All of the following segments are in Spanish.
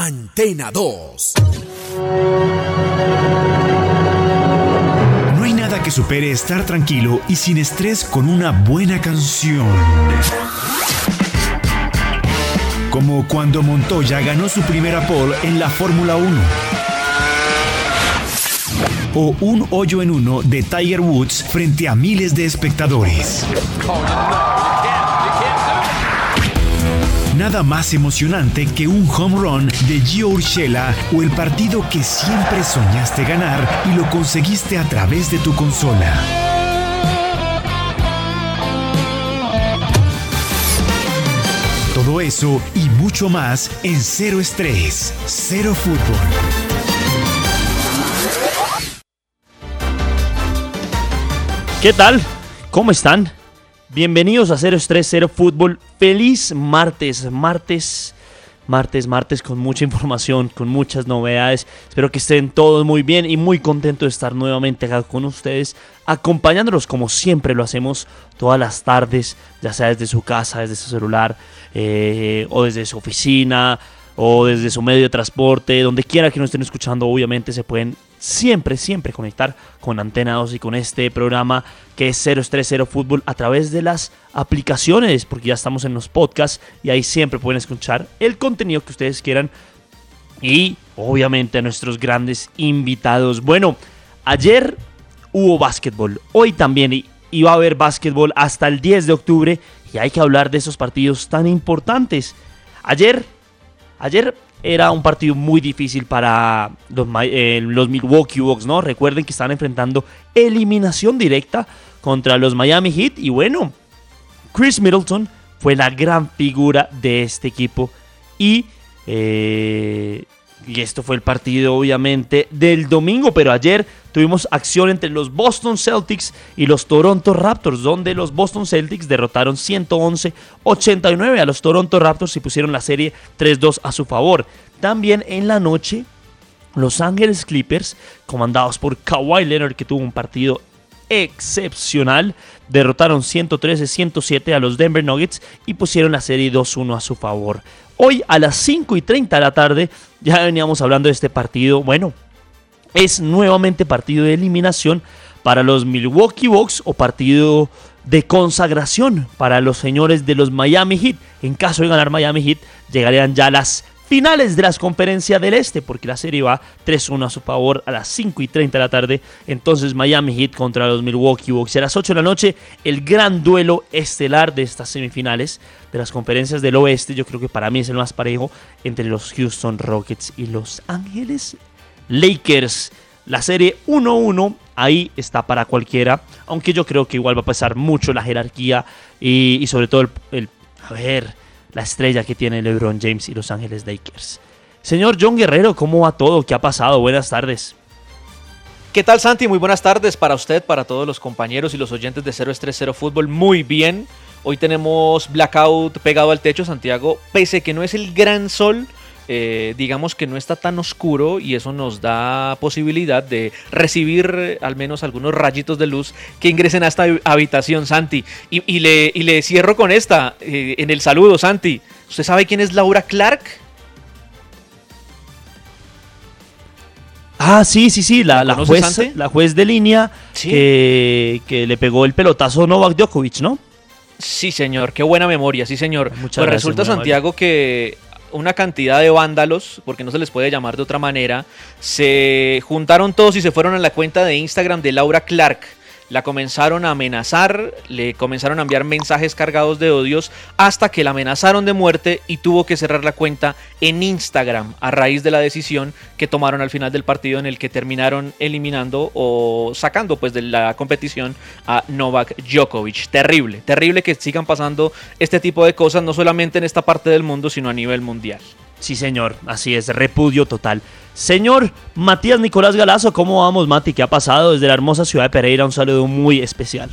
Antena 2. No hay nada que supere estar tranquilo y sin estrés con una buena canción. Como cuando Montoya ganó su primera pole en la Fórmula 1. O un hoyo en uno de Tiger Woods frente a miles de espectadores. Nada más emocionante que un home run de Gio Urshela o el partido que siempre soñaste ganar y lo conseguiste a través de tu consola. Todo eso y mucho más en Cero Estrés, Cero Fútbol. ¿Qué tal? ¿Cómo están? Bienvenidos a 030 Fútbol. Feliz martes, martes, martes, martes con mucha información, con muchas novedades. Espero que estén todos muy bien y muy contento de estar nuevamente acá con ustedes, acompañándolos como siempre lo hacemos todas las tardes, ya sea desde su casa, desde su celular eh, o desde su oficina o desde su medio de transporte, donde quiera que nos estén escuchando, obviamente se pueden siempre, siempre conectar con Antena 2 y con este programa que es 030 Fútbol a través de las aplicaciones, porque ya estamos en los podcasts y ahí siempre pueden escuchar el contenido que ustedes quieran y obviamente a nuestros grandes invitados. Bueno, ayer hubo básquetbol, hoy también iba a haber básquetbol hasta el 10 de octubre y hay que hablar de esos partidos tan importantes. Ayer, ayer era un partido muy difícil para los, eh, los, Milwaukee Bucks, ¿no? Recuerden que están enfrentando eliminación directa contra los Miami Heat y bueno, Chris Middleton fue la gran figura de este equipo y eh, y esto fue el partido obviamente del domingo, pero ayer tuvimos acción entre los Boston Celtics y los Toronto Raptors, donde los Boston Celtics derrotaron 111-89 a los Toronto Raptors y pusieron la serie 3-2 a su favor. También en la noche, los Ángeles Clippers, comandados por Kawhi Leonard, que tuvo un partido excepcional. Derrotaron 113-107 a los Denver Nuggets y pusieron la serie 2-1 a su favor. Hoy a las 5 y 30 de la tarde ya veníamos hablando de este partido. Bueno, es nuevamente partido de eliminación para los Milwaukee Bucks o partido de consagración para los señores de los Miami Heat. En caso de ganar Miami Heat, llegarían ya las finales de las conferencias del Este, porque la serie va 3-1 a su favor a las 5 y 30 de la tarde. Entonces Miami Heat contra los Milwaukee Bucks. Y a las 8 de la noche, el gran duelo estelar de estas semifinales de las conferencias del Oeste. Yo creo que para mí es el más parejo entre los Houston Rockets y Los Ángeles Lakers. La serie 1-1 ahí está para cualquiera, aunque yo creo que igual va a pasar mucho la jerarquía y, sobre todo el, el a ver, la estrella que tiene LeBron James y Los Ángeles Lakers. Señor John Guerrero, ¿cómo va todo? ¿Qué ha pasado? Buenas tardes. ¿Qué tal Santi? Muy buenas tardes para usted, para todos los compañeros y los oyentes de 030 Fútbol. Muy bien. Hoy tenemos blackout pegado al techo, Santiago. Pese que no es el gran sol, eh, digamos que no está tan oscuro y eso nos da posibilidad de recibir eh, al menos algunos rayitos de luz que ingresen a esta habitación, Santi. Y, le, le, cierro con esta, eh, en el saludo, Santi. ¿Usted sabe quién es Laura Clark? Ah, sí, sí, sí, la, la juez, la juez de línea que, le pegó el pelotazo a Novak Djokovic, ¿no? Sí, señor, qué buena memoria, sí, señor. Muchas pues resulta, Santiago, que una cantidad de vándalos, porque no se les puede llamar de otra manera, se juntaron todos y se fueron a la cuenta de Instagram de Laura Clark la comenzaron a amenazar, le comenzaron a enviar mensajes cargados de odios hasta que la amenazaron de muerte y tuvo que cerrar la cuenta en Instagram a raíz de la decisión que tomaron al final del partido en el que terminaron eliminando o sacando pues de la competición a Novak Djokovic. Terrible, terrible que sigan pasando este tipo de cosas no solamente en esta parte del mundo sino a nivel mundial. Sí, señor, así es, repudio total. Señor Matías Nicolás Galazo, ¿cómo vamos, Mati? ¿Qué ha pasado desde la hermosa ciudad de Pereira? Un saludo muy especial.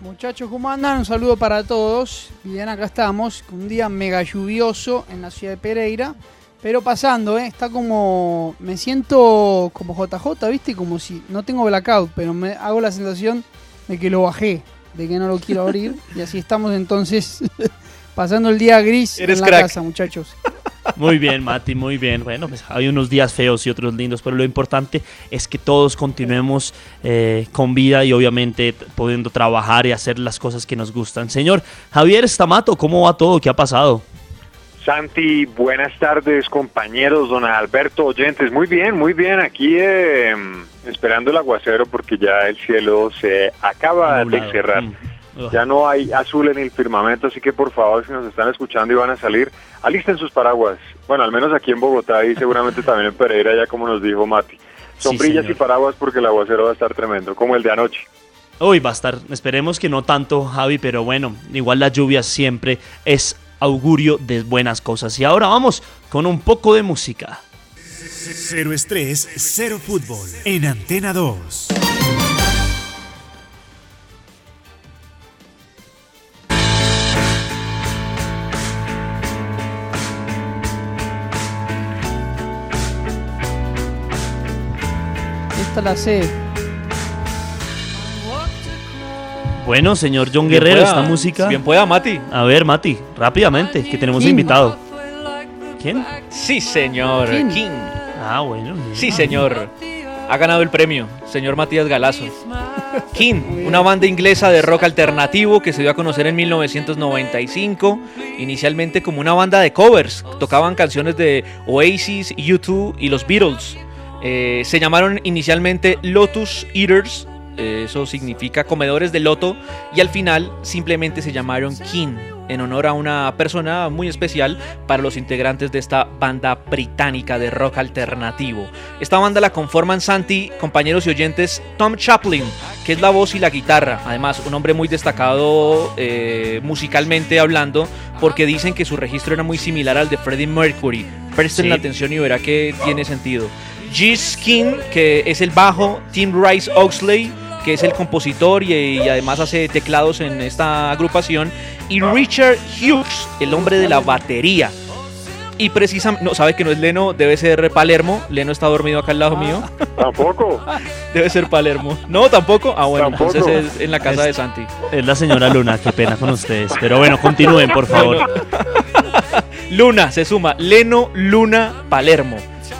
Muchachos, ¿cómo andan? Un saludo para todos. Bien, acá estamos, un día mega lluvioso en la ciudad de Pereira. Pero pasando, ¿eh? está como. Me siento como JJ, ¿viste? Como si. No tengo blackout, pero me hago la sensación de que lo bajé, de que no lo quiero abrir. y así estamos entonces pasando el día gris en la casa, muchachos. Muy bien, Mati, muy bien. Bueno, pues hay unos días feos y otros lindos, pero lo importante es que todos continuemos eh, con vida y obviamente pudiendo trabajar y hacer las cosas que nos gustan. Señor Javier Stamato, ¿cómo va todo? ¿Qué ha pasado? Santi, buenas tardes compañeros, don Alberto, oyentes. Muy bien, muy bien. Aquí eh, esperando el aguacero porque ya el cielo se acaba de cerrar. Mm. Ya no hay azul en el firmamento, así que por favor, si nos están escuchando y van a salir, alisten sus paraguas. Bueno, al menos aquí en Bogotá y seguramente también en Pereira, ya como nos dijo Mati. Sombrillas y paraguas porque el aguacero va a estar tremendo, como el de anoche. Uy, va a estar, esperemos que no tanto, Javi, pero bueno, igual la lluvia siempre es augurio de buenas cosas. Y ahora vamos con un poco de música. Cero estrés, cero fútbol. En Antena 2. La. Bueno, señor John Guerrero, esta música. Bien pueda, Mati. A ver, Mati, rápidamente, que tenemos un invitado. ¿Quién? Sí, señor. King. Ah, bueno. Sí, señor. Ha ganado el premio, señor Matías Galazo. King, una banda inglesa de rock alternativo que se dio a conocer en 1995, inicialmente como una banda de covers. Tocaban canciones de Oasis, U2 y los Beatles. Eh, se llamaron inicialmente Lotus Eaters, eh, eso significa comedores de loto, y al final simplemente se llamaron King, en honor a una persona muy especial para los integrantes de esta banda británica de rock alternativo. Esta banda la conforman Santi, compañeros y oyentes, Tom Chaplin, que es la voz y la guitarra, además un hombre muy destacado eh, musicalmente hablando, porque dicen que su registro era muy similar al de Freddie Mercury. Presten la atención y verá que tiene sentido. G. Skin, que es el bajo, Tim Rice Oxley, que es el compositor y, además hace teclados en esta agrupación, y Richard Hughes, el hombre de la batería. Y precisamente, no, sabe que no es Leno, debe ser Palermo. Leno está dormido acá al lado mío. Tampoco. debe ser Palermo. No, tampoco. Ah, bueno, entonces es en la casa de Santi. Es la señora Luna, qué pena con ustedes. Pero bueno, continúen, por favor. Luna se suma. Leno, Luna, Palermo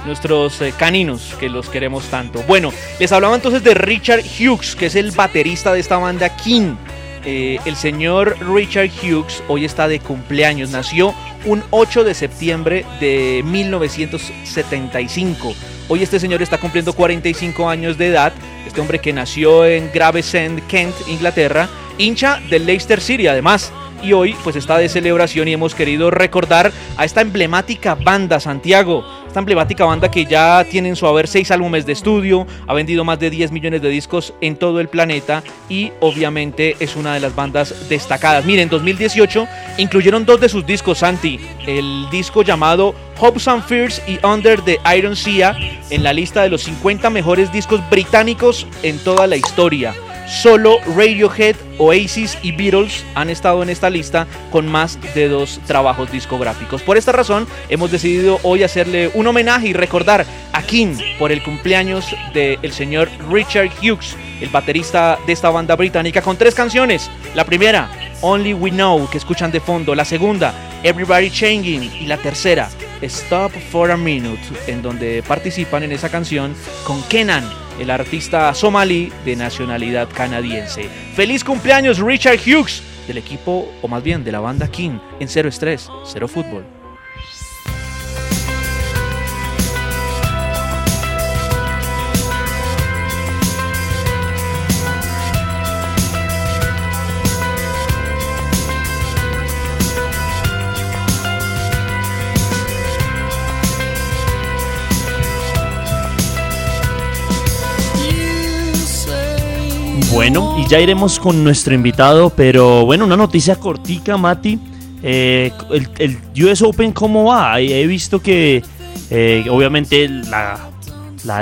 nuestros eh, caninos que los queremos tanto. Bueno, les hablaba entonces de Richard Hughes, que es el baterista de esta banda King. Eh, el señor Richard Hughes hoy está de cumpleaños, nació un 8 de septiembre de 1975. Hoy este señor está cumpliendo 45 años de edad, este hombre que nació en Gravesend, Kent, Inglaterra, hincha del Leicester City además y hoy pues está de celebración y hemos querido recordar a esta emblemática banda Santiago, esta emblemática banda que ya tiene en su haber seis álbumes de estudio, ha vendido más de 10 millones de discos en todo el planeta y obviamente es una de las bandas destacadas. Miren, en 2018 incluyeron dos de sus discos Santi, el disco llamado Hopes and Fears y Under the Iron Sea en la lista de los 50 mejores discos británicos en toda la historia. Solo Radiohead, Oasis y Beatles han estado en esta lista con más de dos trabajos discográficos. Por esta razón, hemos decidido hoy hacerle un homenaje y recordar a King por el cumpleaños del señor Richard Hughes, el baterista de esta banda británica, con tres canciones. La primera, Only We Know, que escuchan de fondo. La segunda, Everybody Changing. Y la tercera, Stop for a Minute, en donde participan en esa canción con Kenan el artista somalí de nacionalidad canadiense. Feliz cumpleaños Richard Hughes del equipo, o más bien de la banda King, en Cero Estrés, Cero Fútbol. Bueno, y ya iremos con nuestro invitado, pero bueno, una noticia cortica, Mati. Eh, el, US Open, ¿cómo va? He visto que eh, obviamente la,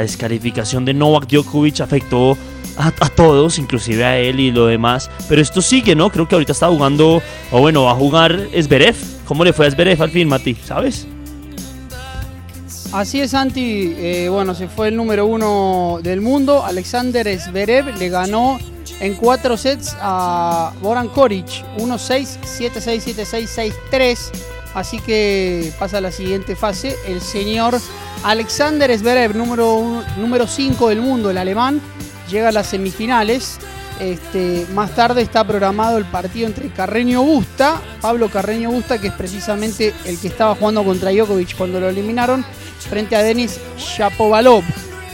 descalificación de Novak Djokovic afectó a, todos, inclusive a él y lo demás. Pero esto sigue, ¿no? Creo que ahorita está jugando, o bueno, va a jugar Zverev. ¿Cómo le fue a Zverev al fin, Mati? ¿Sabes? Así es, Santi. Eh, bueno, se fue el número uno del mundo. Alexander Zverev le ganó en cuatro sets a Boran Koric. 1-6, 7-6, 7-6, 6-3. Así que pasa a la siguiente fase. El señor Alexander Zverev, número 5 del mundo, el alemán, llega a las semifinales. Este, más tarde está programado el partido entre Carreño Busta, Pablo Carreño Busta, que es precisamente el que estaba jugando contra Djokovic cuando lo eliminaron, frente a Denis Shapovalov.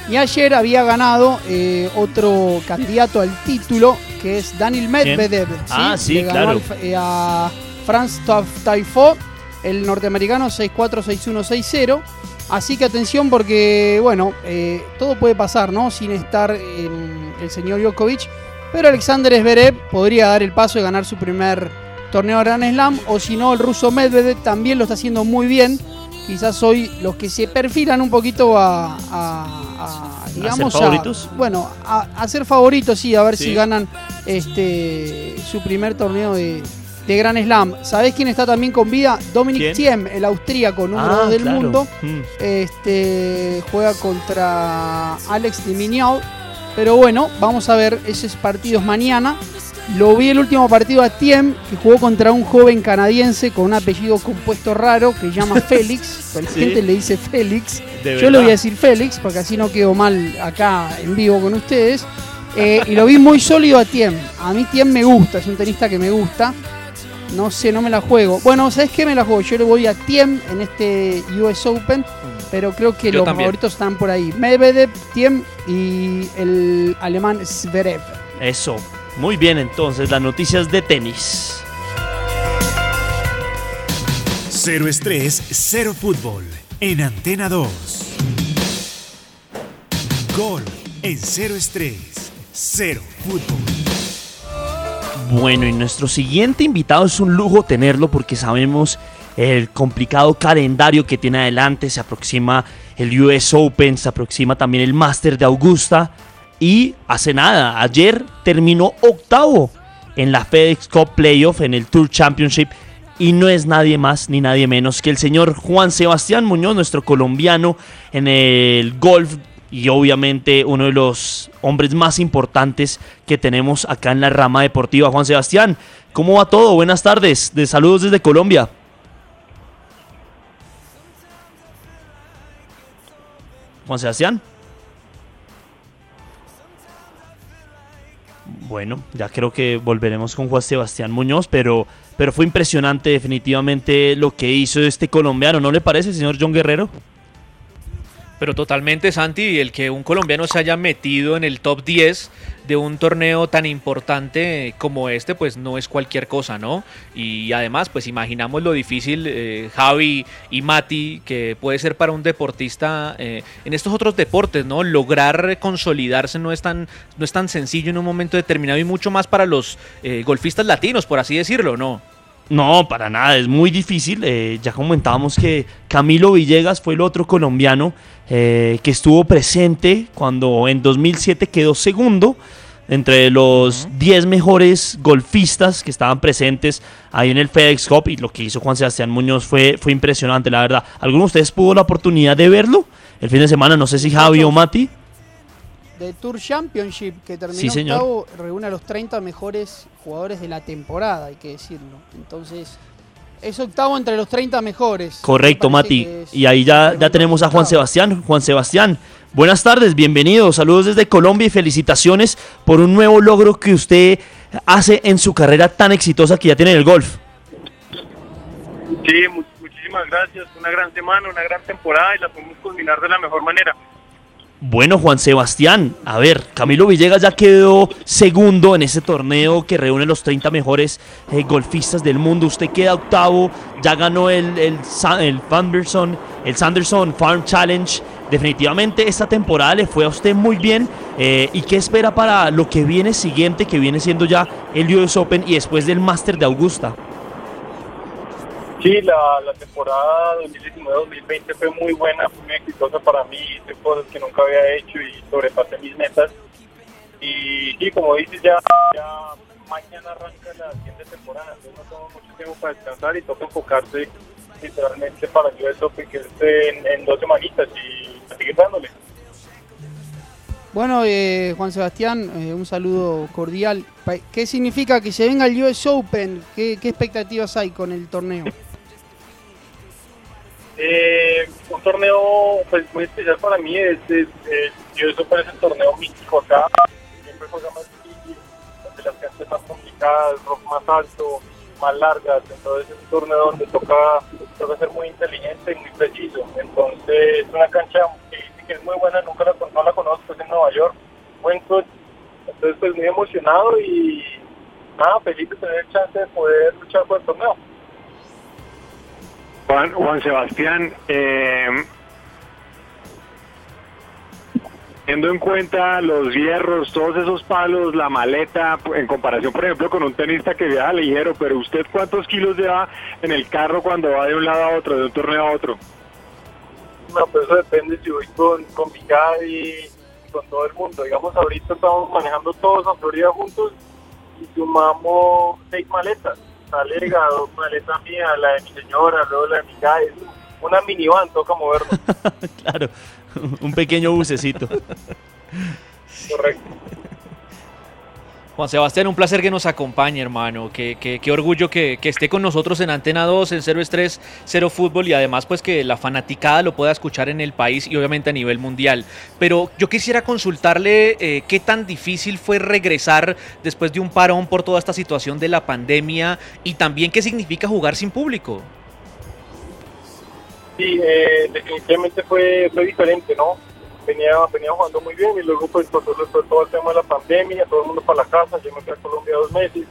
Y ayer había ganado eh, otro candidato al título, que es Daniel Medvedev. Ah, sí, claro. Eh, a Franz Taifo, el norteamericano 6-4-6-1-6-0. Así que atención porque, bueno, eh, todo puede pasar, ¿no? Sin estar el señor Djokovic. Pero Alexander Zverev podría dar el paso de ganar su primer torneo de Grand Slam. O si no, el ruso Medvedev también lo está haciendo muy bien. Quizás hoy los que se perfilan un poquito a, digamos, ¿A favoritos? bueno, a, ser favoritos, sí, a ver si ganan este su primer torneo de, de Grand Slam. ¿Sabés quién está también con vida? Dominic Thiem, el austríaco número 2 ah, del mundo. Mm. Este juega contra Alex Diminiau pero bueno, vamos a ver esos partidos mañana. Lo vi el último partido a Tiem, que jugó contra un joven canadiense con un apellido compuesto raro que llama Félix. La gente le dice Félix. Yo le voy a decir Félix, porque así no quedo mal acá en vivo con ustedes. Eh, y lo vi muy sólido a Tiem. A mí Tiem me gusta, es un tenista que me gusta. No sé, no me la juego. Bueno, ¿sabes qué me la juego? Yo le voy a Tiem en este US Open pero creo que los favoritos están por ahí. Medvedev, Tiem y el alemán Zverev. Eso. Muy bien, entonces, las noticias de tenis. Cero estrés, cero fútbol. En Antena 2. Gol en cero estrés, cero fútbol. Bueno, y nuestro siguiente invitado es un lujo tenerlo porque sabemos el complicado calendario que tiene adelante. Se aproxima el US Open, se aproxima también el Master de Augusta. Y hace nada, ayer terminó octavo en la FedEx Cup Playoff, en el Tour Championship. Y no es nadie más ni nadie menos que el señor Juan Sebastián Muñoz, nuestro colombiano en el golf y obviamente uno de los hombres más importantes que tenemos acá en la rama deportiva. Juan Sebastián, ¿cómo va todo? Buenas tardes, de saludos desde Colombia. Juan Sebastián. Bueno, ya creo que volveremos con Juan Sebastián Muñoz, pero, pero fue impresionante definitivamente lo que hizo este colombiano, ¿no le parece, señor John Guerrero? Pero totalmente, Santi, el que un colombiano se haya metido en el top 10 de un torneo tan importante como este, pues no es cualquier cosa, ¿no? Y además, pues imaginamos lo difícil, eh, Javi y Mati, que puede ser para un deportista eh, en estos otros deportes, ¿no? Lograr consolidarse no es, tan, no es tan sencillo en un momento determinado y mucho más para los eh, golfistas latinos, por así decirlo, ¿no? No, para nada, es muy difícil. Eh, ya comentábamos que Camilo Villegas fue el otro colombiano eh, que estuvo presente cuando en 2007 quedó segundo entre los 10 mejores golfistas que estaban presentes ahí en el FedEx Cup y lo que hizo Juan Sebastián Muñoz fue, fue impresionante, la verdad. ¿Alguno de ustedes pudo la oportunidad de verlo el fin de semana? No sé si Javi o Mati de Tour Championship que terminó octavo, reúne a los 30 mejores jugadores de la temporada, hay que decirlo. Entonces, es octavo entre los 30 mejores. Correcto, Mati. Y ahí ya, ya tenemos a Juan Sebastián. Juan Sebastián, buenas tardes, bienvenido. Saludos desde Colombia y felicitaciones por un nuevo logro que usted hace en su carrera tan exitosa que ya tiene en el golf. Sí, muchísimas gracias. Una gran semana, una gran temporada y la podemos culminar de la mejor manera. Bueno, Juan Sebastián, a ver, Camilo Villegas ya quedó segundo en ese torneo que reúne los 30 mejores eh, golfistas del mundo. Usted queda octavo, ya ganó el, el, el, el Sanderson Farm Challenge. Definitivamente esta temporada le fue a usted muy bien. Eh, ¿Y qué espera para lo que viene siguiente, que viene siendo ya el US Open y después del Master de Augusta? Sí, la, la temporada 2019-2020 fue muy buena, fue muy exitosa para mí, hice cosas que nunca había hecho y sobrepasé mis metas. Y sí, como dices, ya, ya mañana arranca la siguiente temporada, entonces no tengo mucho tiempo para descansar y toca enfocarse literalmente para yo eso que esté en, en, dos semanitas y seguir dándole. Bueno, eh, Juan Sebastián, eh, un saludo cordial. ¿Qué significa que se venga el US Open? ¿Qué, qué expectativas hay con el torneo? Eh, un torneo pues muy especial para mí es, es, yo eso parece el torneo místico acá siempre juega más difícil donde las canchas más complicadas el rock más alto más largas entonces es un torneo donde toca toca ser muy inteligente y muy preciso entonces es una cancha que, es muy buena nunca la, no la conozco es en Nueva York buen coach entonces pues muy emocionado y nada feliz de tener chance de poder luchar por el torneo Juan, Sebastián, eh, teniendo en cuenta los hierros, todos esos palos, la maleta, en comparación, por ejemplo, con un tenista que viaja ligero, pero usted cuántos kilos lleva en el carro cuando va de un lado a otro, de un torneo a otro? No, pues eso depende si voy con, con y con todo el mundo. Digamos, ahorita estamos manejando todos a Florida juntos y sumamos seis maletas talega, dos maletas mías, la de mi señora, luego la de mi calle. Una minivan, toca moverlo. claro, un pequeño bucecito. Correcto. Juan Sebastián, un placer que nos acompañe, hermano. Qué, qué, orgullo que, esté con nosotros en Antena 2, en 0 Estrés, 0 Fútbol y además pues que la fanaticada lo pueda escuchar en el país y obviamente a nivel mundial. Pero yo quisiera consultarle eh, qué tan difícil fue regresar después de un parón por toda esta situación de la pandemia y también qué significa jugar sin público. Sí, eh, definitivamente fue, fue diferente, ¿no? Venía, venía jugando muy bien y luego pues todo, todo el tema de la pandemia, todo el mundo para la casa, yo me fui a Colombia dos meses,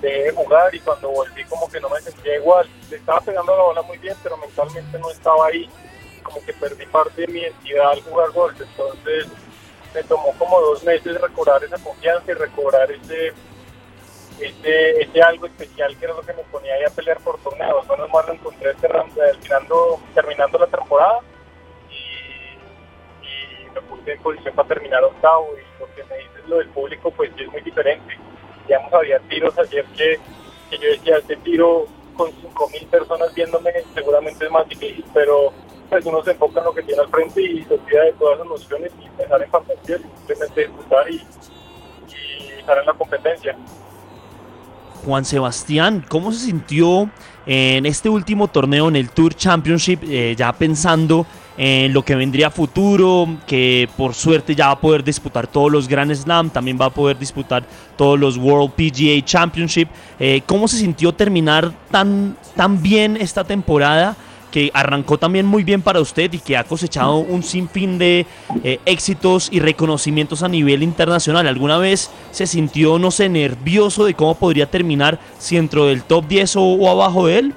de jugar y cuando volví como que no me sentía igual, estaba pegando la bola muy bien, pero mentalmente no estaba ahí, como que perdí parte de mi identidad al jugar golf, entonces me tomó como dos meses recobrar esa confianza y recobrar ese, ese, ese algo especial que era lo que me ponía ahí a pelear por torneos, bueno, más lo encontré terminando, terminando la temporada en posición para terminar octavo y lo que me dices lo del público pues es muy diferente. Digamos, había tiros ayer que, que yo decía, este tiro con 5.000 personas viéndome seguramente es más difícil, pero pues uno se enfoca en lo que tiene al frente y se olvida de todas las emociones y pensar en fantasía simplemente disfrutar y, y estar en la competencia. Juan Sebastián, ¿cómo se sintió en este último torneo en el Tour Championship, eh, ya pensando en lo que vendría futuro, que por suerte ya va a poder disputar todos los Grand Slam, también va a poder disputar todos los World PGA Championship. Eh, ¿Cómo se sintió terminar tan, tan bien esta temporada? que arrancó también muy bien para usted y que ha cosechado un sinfín de eh, éxitos y reconocimientos a nivel internacional. ¿Alguna vez se sintió, no sé, nervioso de cómo podría terminar si dentro del top 10 o abajo de él?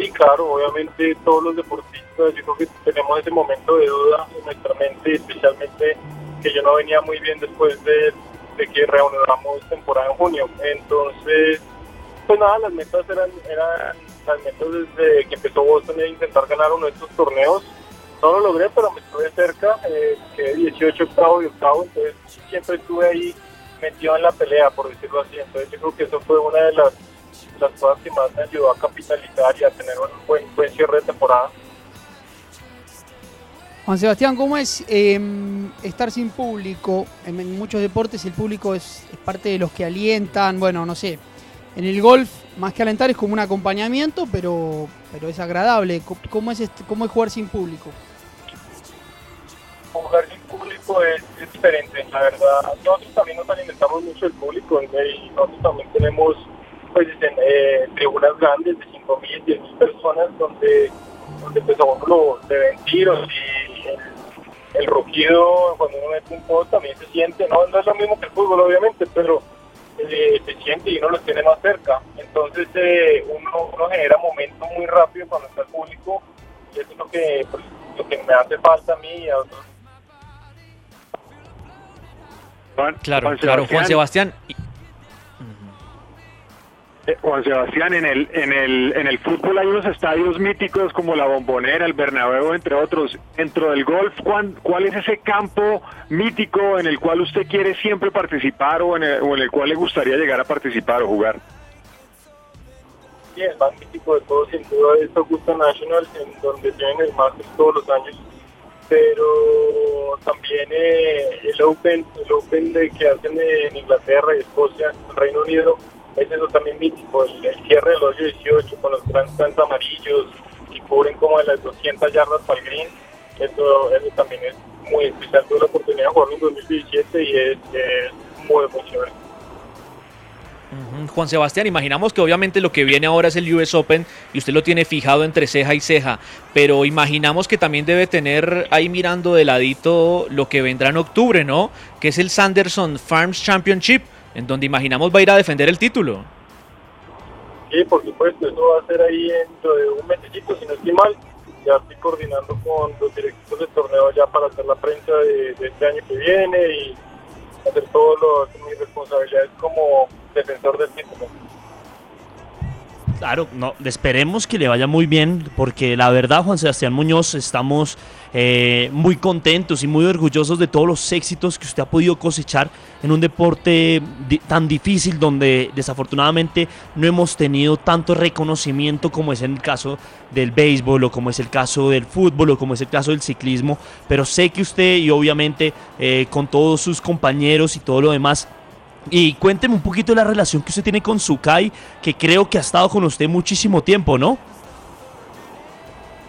Sí, claro, obviamente todos los deportistas, yo creo que tenemos ese momento de duda en nuestra mente, especialmente que yo no venía muy bien después de, que reanudamos temporada en junio. Entonces, pues nada, las metas eran, eran las metas desde que empezó Boston a intentar ganar uno de estos torneos. No lo logré, pero me estuve cerca, eh, quedé 18 octavo y octavo, entonces siempre estuve ahí metido en la pelea, por decirlo así. Entonces yo creo que eso fue una de las las cosas que más me ayudó a capitalizar y a tener un buen, buen cierre de temporada. Juan Sebastián, ¿cómo es em, estar sin público? En, muchos deportes el público es, parte de los que alientan, bueno, no sé, en el golf más que alentar es como un acompañamiento, pero, pero es agradable. ¿Cómo es, este, cómo es jugar sin público? Jugar sin público es, diferente, la verdad. Nosotros también nos alimentamos mucho el público y nosotros también tenemos pues en eh, tribunas grandes de 5.000, 10.000 personas donde, donde pues a uno lo deben tiros y el, rugido cuando uno mete un post también se siente, no, no es lo mismo que el fútbol obviamente, pero eh, se siente y uno los tiene más cerca. Entonces eh, uno, uno genera momentos muy rápido cuando está el público y eso es lo que, pues, lo que me hace falta a mí y a otros. claro, claro, Juan Sebastián. Juan Sebastián, en el, en, el, en el fútbol hay unos estadios míticos como la Bombonera, el Bernabéu, entre otros. Dentro del golf, ¿cuál, es ese campo mítico en el cual usted quiere siempre participar o en el, o en el cual le gustaría llegar a participar o jugar? Sí, el más mítico de todos, sin duda, es Augusta National, en donde tienen el Masters todos los años. Pero también eh, el Open, el Open de que hacen en Inglaterra Escocia, Reino Unido, es eso también mítico, el, cierre del hoyo 18 con los grandes amarillos y cubren como de las 200 yardas para el green. Eso, eso también es muy especial. Tuve la oportunidad de jugarlo en 2017 y es, es muy, chévere. Juan Sebastián, imaginamos que obviamente lo que viene ahora es el US Open y usted lo tiene fijado entre ceja y ceja, pero imaginamos que también debe tener ahí mirando de ladito lo que vendrá en octubre, ¿no? Que es el Sanderson Farms Championship, en donde imaginamos va a ir a defender el título. Sí, por supuesto, eso va a ser ahí dentro de un mesecito, si no estoy mal. Ya estoy coordinando con los directivos del torneo ya para hacer la prensa de, este año que viene y hacer todas mis responsabilidades como defensor del título. Claro, no, esperemos que le vaya muy bien, porque la verdad, Juan Sebastián Muñoz, estamos eh, muy contentos y muy orgullosos de todos los éxitos que usted ha podido cosechar en un deporte tan difícil donde desafortunadamente no hemos tenido tanto reconocimiento como es en el caso del béisbol o como es el caso del fútbol o como es el caso del ciclismo, pero sé que usted y obviamente eh, con todos sus compañeros y todo lo demás y cuénteme un poquito de la relación que usted tiene con Sukai, que creo que ha estado con usted muchísimo tiempo, ¿no?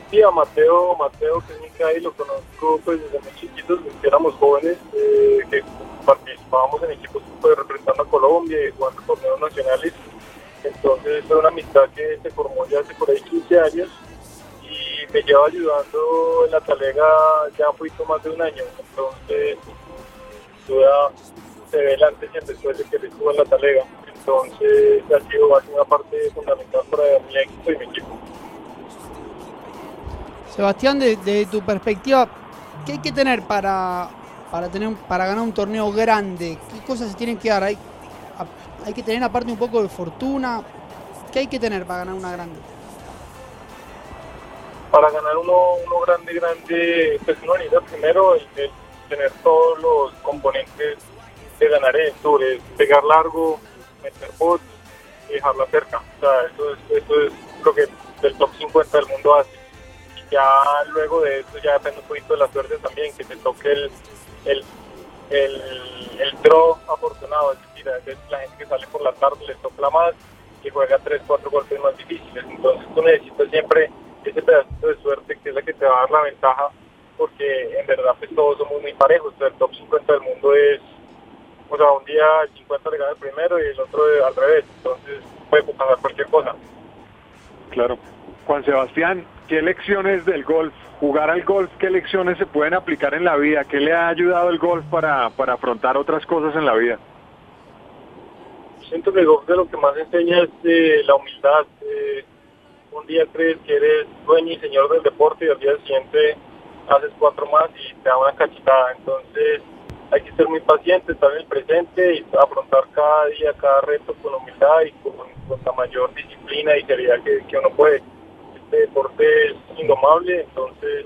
Sí, a Mateo, Mateo es mi Kai, lo conozco pues desde muy chiquitos, éramos jóvenes, eh, que participábamos en equipos pues, representando a Colombia y jugando torneos nacionales. Entonces fue una amistad que se formó ya hace por ahí 15 años y me lleva ayudando en la talega ya un poquito más de un año. Entonces, duda se ve el antes y el después de que le estuvo en la talega. Entonces ha sido, una parte fundamental para mi éxito y mi equipo. Sebastián, de, tu perspectiva, ¿qué hay que tener para, para, tener, para ganar un torneo grande? ¿Qué cosas se tienen que dar? ¿Hay, hay que tener aparte un poco de fortuna? ¿Qué hay que tener para ganar una grande? Para ganar uno, uno grande, grande, pues uno necesita primero el, tener todos los componentes de ganar en Tour, es pegar largo, meter bots y dejarla cerca. O sea, eso es, eso es lo que el top 50 del mundo hace. Y ya luego de eso ya depende un poquito de la suerte también, que te toque el, el, el, el draw afortunado, es decir, a la gente que sale por la tarde le toca más y juega 3, 4 golpes más difíciles. Entonces tú necesitas siempre ese pedacito de suerte que es la que te va a dar la ventaja porque en verdad pues todos somos muy parejos. el top 50 del mundo es o sea, un día el 50 le gana el primero y el otro al revés. Entonces puede pasar cualquier cosa. Claro. Juan Sebastián, ¿qué lecciones del golf, jugar al golf, qué lecciones se pueden aplicar en la vida? ¿Qué le ha ayudado el golf para, para afrontar otras cosas en la vida? Siento que el golf de lo que más enseña es eh, la humildad. Eh, un día crees que eres dueño y señor del deporte y al día siguiente haces cuatro más y te da una cachetada. Entonces, hay que ser muy paciente, estar en el presente y afrontar cada día, cada reto con humildad y con, la mayor disciplina y seriedad que, uno puede. Este deporte es indomable, entonces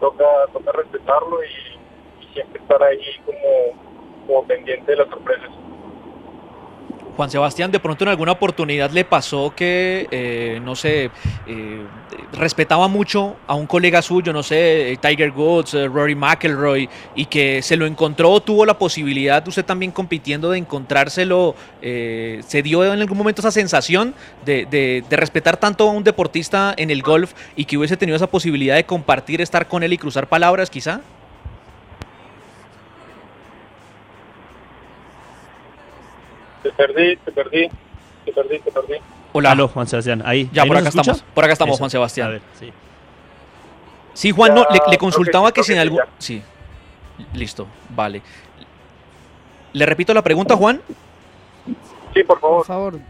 toca, toca respetarlo y, y siempre estar ahí como, como pendiente de las sorpresas. Juan Sebastián, de pronto en alguna oportunidad le pasó que, eh, no sé, eh, respetaba mucho a un colega suyo, no sé, Tiger Woods, eh, Rory McElroy, y que se lo encontró, tuvo la posibilidad, usted también compitiendo, de encontrárselo, ¿se dio en algún momento esa sensación de, de respetar tanto a un deportista en el golf y que hubiese tenido esa posibilidad de compartir, estar con él y cruzar palabras quizá? Te perdí, te perdí, te perdí, te perdí. Hola. Juan Sebastián. Ahí. Ya, por acá estamos. Por acá estamos, Juan Sebastián. A ver, sí. Sí, Juan, no, le, consultaba que, si en algún. Sí. Listo, vale. ¿Le repito la pregunta, Juan? Sí, por favor. Por favor.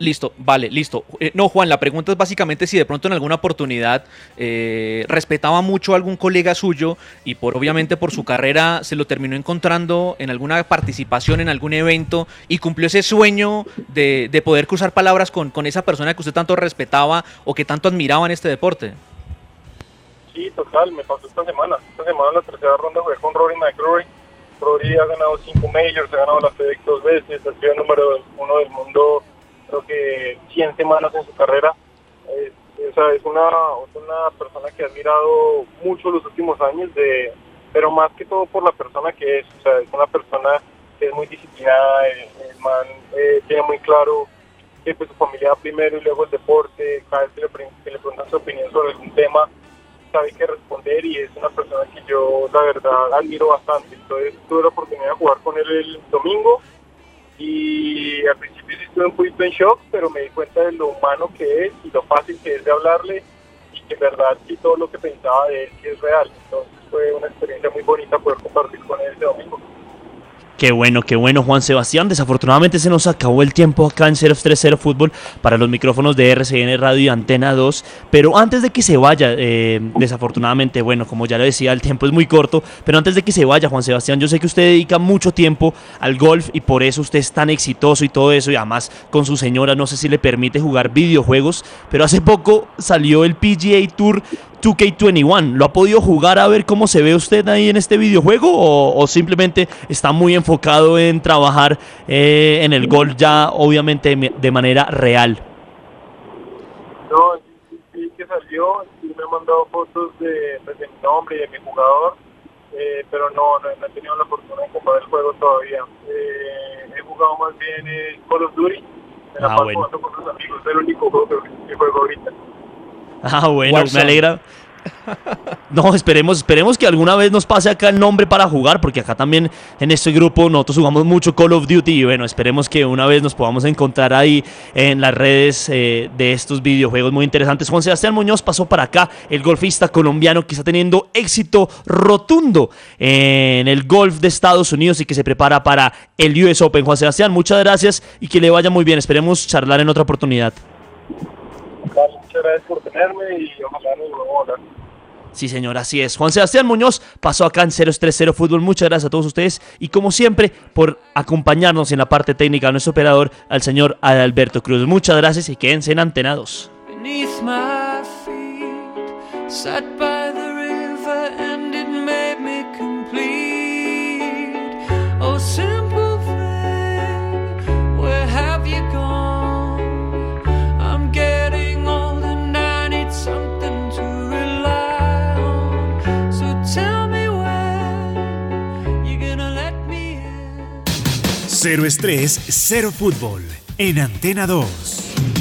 Listo, vale, listo. Eh, no, Juan, la pregunta es básicamente si de pronto en alguna oportunidad eh, respetaba mucho a algún colega suyo y por obviamente por su carrera se lo terminó encontrando en alguna participación en algún evento y cumplió ese sueño de, de poder cruzar palabras con, con, esa persona que usted tanto respetaba o que tanto admiraba en este deporte. Sí, total, me pasó esta semana. Esta semana en la tercera ronda jugué con Rory McIlroy. Rory ha ganado cinco majors, ha ganado la FedEx dos veces, ha sido el número uno del mundo creo que 100 semanas en su carrera. Es, es una, una persona que ha admirado mucho los últimos años, de, pero más que todo por la persona que es. O sea, es una persona que es muy disciplinada, el, man eh, tiene muy claro que pues su familia primero y luego el deporte, cada vez que le, que le preguntan su opinión sobre algún tema, sabe qué responder y es una persona que yo la verdad admiro bastante. Entonces tuve la oportunidad de jugar con él el domingo y al principio sí estuve un poquito en shock, pero me di cuenta de lo humano que es y lo fácil que es de hablarle y que en verdad sí todo lo que pensaba de él sí es real. Entonces fue una experiencia muy bonita poder compartir con él ese domingo. Qué bueno, qué bueno, Juan Sebastián. Desafortunadamente se nos acabó el tiempo acá en 030 Fútbol para los micrófonos de RCN Radio y Antena 2. Pero antes de que se vaya, eh, desafortunadamente, bueno, como ya lo decía, el tiempo es muy corto. Pero antes de que se vaya, Juan Sebastián, yo sé que usted dedica mucho tiempo al golf y por eso usted es tan exitoso y todo eso. Y además con su señora, no sé si le permite jugar videojuegos. Pero hace poco salió el PGA Tour 2K21. ¿Lo ha podido jugar a ver cómo se ve usted ahí en este videojuego o, simplemente está muy enfocado en trabajar eh, en el gol ya obviamente de manera real? No, sí, que salió, sí me ha mandado fotos de, pues, mi nombre y de mi jugador, eh, pero no, no, he tenido la fortuna de comprar el juego todavía. Eh, he jugado más bien en Call of Duty, me la ah, bueno. con los amigos, es el único juego que juego ahorita. Ah, bueno, me alegra. No, esperemos, esperemos que alguna vez nos pase acá el nombre para jugar, porque acá también en este grupo nosotros jugamos mucho Call of Duty y bueno, esperemos que una vez nos podamos encontrar ahí en las redes eh, de estos videojuegos muy interesantes. Juan Sebastián Muñoz pasó para acá, el golfista colombiano que está teniendo éxito rotundo en el golf de Estados Unidos y que se prepara para el US Open. Juan Sebastián, muchas gracias y que le vaya muy bien. Esperemos charlar en otra oportunidad muchas gracias por tenerme y ojalá nos volvamos a Sí, señor, así es. Juan Sebastián Muñoz pasó acá en 030 Fútbol. Muchas gracias a todos ustedes y como siempre por acompañarnos en la parte técnica a nuestro operador, al señor Adalberto Cruz. Muchas gracias y quédense en antenados. Cero estrés, cero fútbol. En Antena 2.